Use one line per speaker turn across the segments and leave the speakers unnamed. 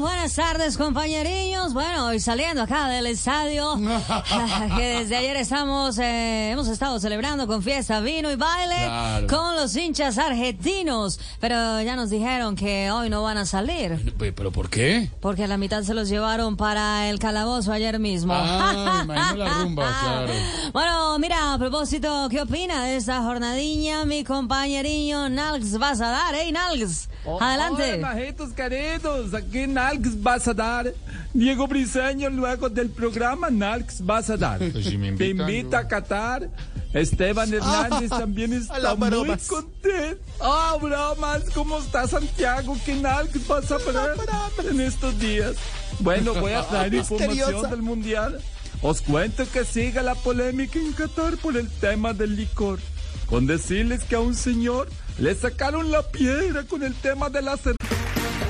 Buenas tardes, compañerillos. Bueno, hoy saliendo acá del estadio, que desde ayer estamos, eh, hemos estado celebrando con fiesta, vino y baile
Claro.
con los hinchas argentinos. Pero ya nos dijeron que hoy no van a salir.
Pe- ¿Pero por qué?
Porque a la mitad se los llevaron para el calabozo ayer mismo.
Ah, me imagino la rumba, claro.
Bueno, mira, a propósito, ¿qué opina de esta jornadilla mi compañeriño Nalx vas a dar, eh, Nalx? Adelante.
Hola, majitos queridos, aquí Nalx vas a dar. Diego Briseño, luego del programa Nalx vas a dar.
Pues si me
Te
invitan,
invita a Qatar. Esteban Hernández también está muy contento. Ah, bromas, ¿cómo está Santiago? ¿Qué Nalx vas a ver en estos días? Bueno, voy a traer información del Mundial. Os cuento que sigue la polémica en Qatar por el tema del licor. Con decirles que a un señor le sacaron la piedra con el tema de la cerveza.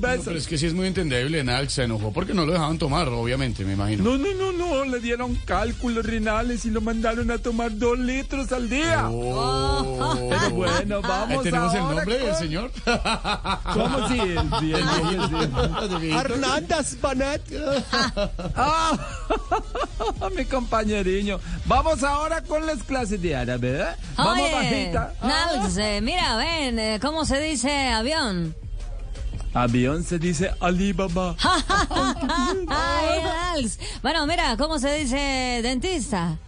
No, pero es que sí es muy entendible. Nax se enojó porque no lo dejaban tomar, obviamente, me imagino.
No, no, no, no, le dieron cálculos renales y lo mandaron a tomar dos litros al día.
Oh.
Pero bueno,
Ahí
vamos
tenemos el
ahora
nombre del
con-
señor.
¿Cómo si el bien, bien,
Hernández Banet.
Ah, mi compañeriño. Vamos ahora con las clases de árabe, ¿eh? Vamos
Oye,
bajita.
Nalx, eh, mira, ven, eh, ¿cómo se dice avión?
Avión se dice Alibaba.
Ay. Bueno, mira, ¿cómo se dice dentista?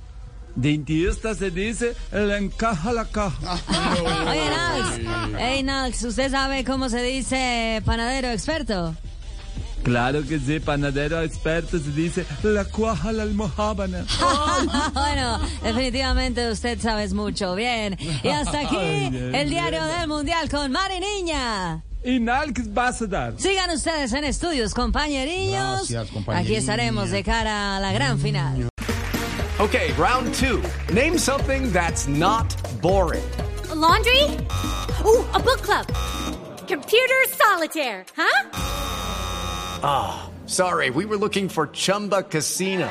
Dentista se dice le encaja la caja.
Oye, Nalx. Hey, Nalx, ¿usted sabe cómo se dice panadero experto?
Claro que sí, panadero experto se dice la cuaja la almohábana.
bueno, definitivamente usted sabe mucho. Bien. Y hasta aquí el diario del mundial con Mari Niña.
Y Nalx vas a dar.
Sigan ustedes en estudios, compañerillos.
Gracias.
Aquí estaremos de cara a la gran final.
Okay, round two. Name something that's not boring.
A laundry? Ooh, a book club. Computer solitaire, huh?
Sorry, we were looking for Chumba Casino.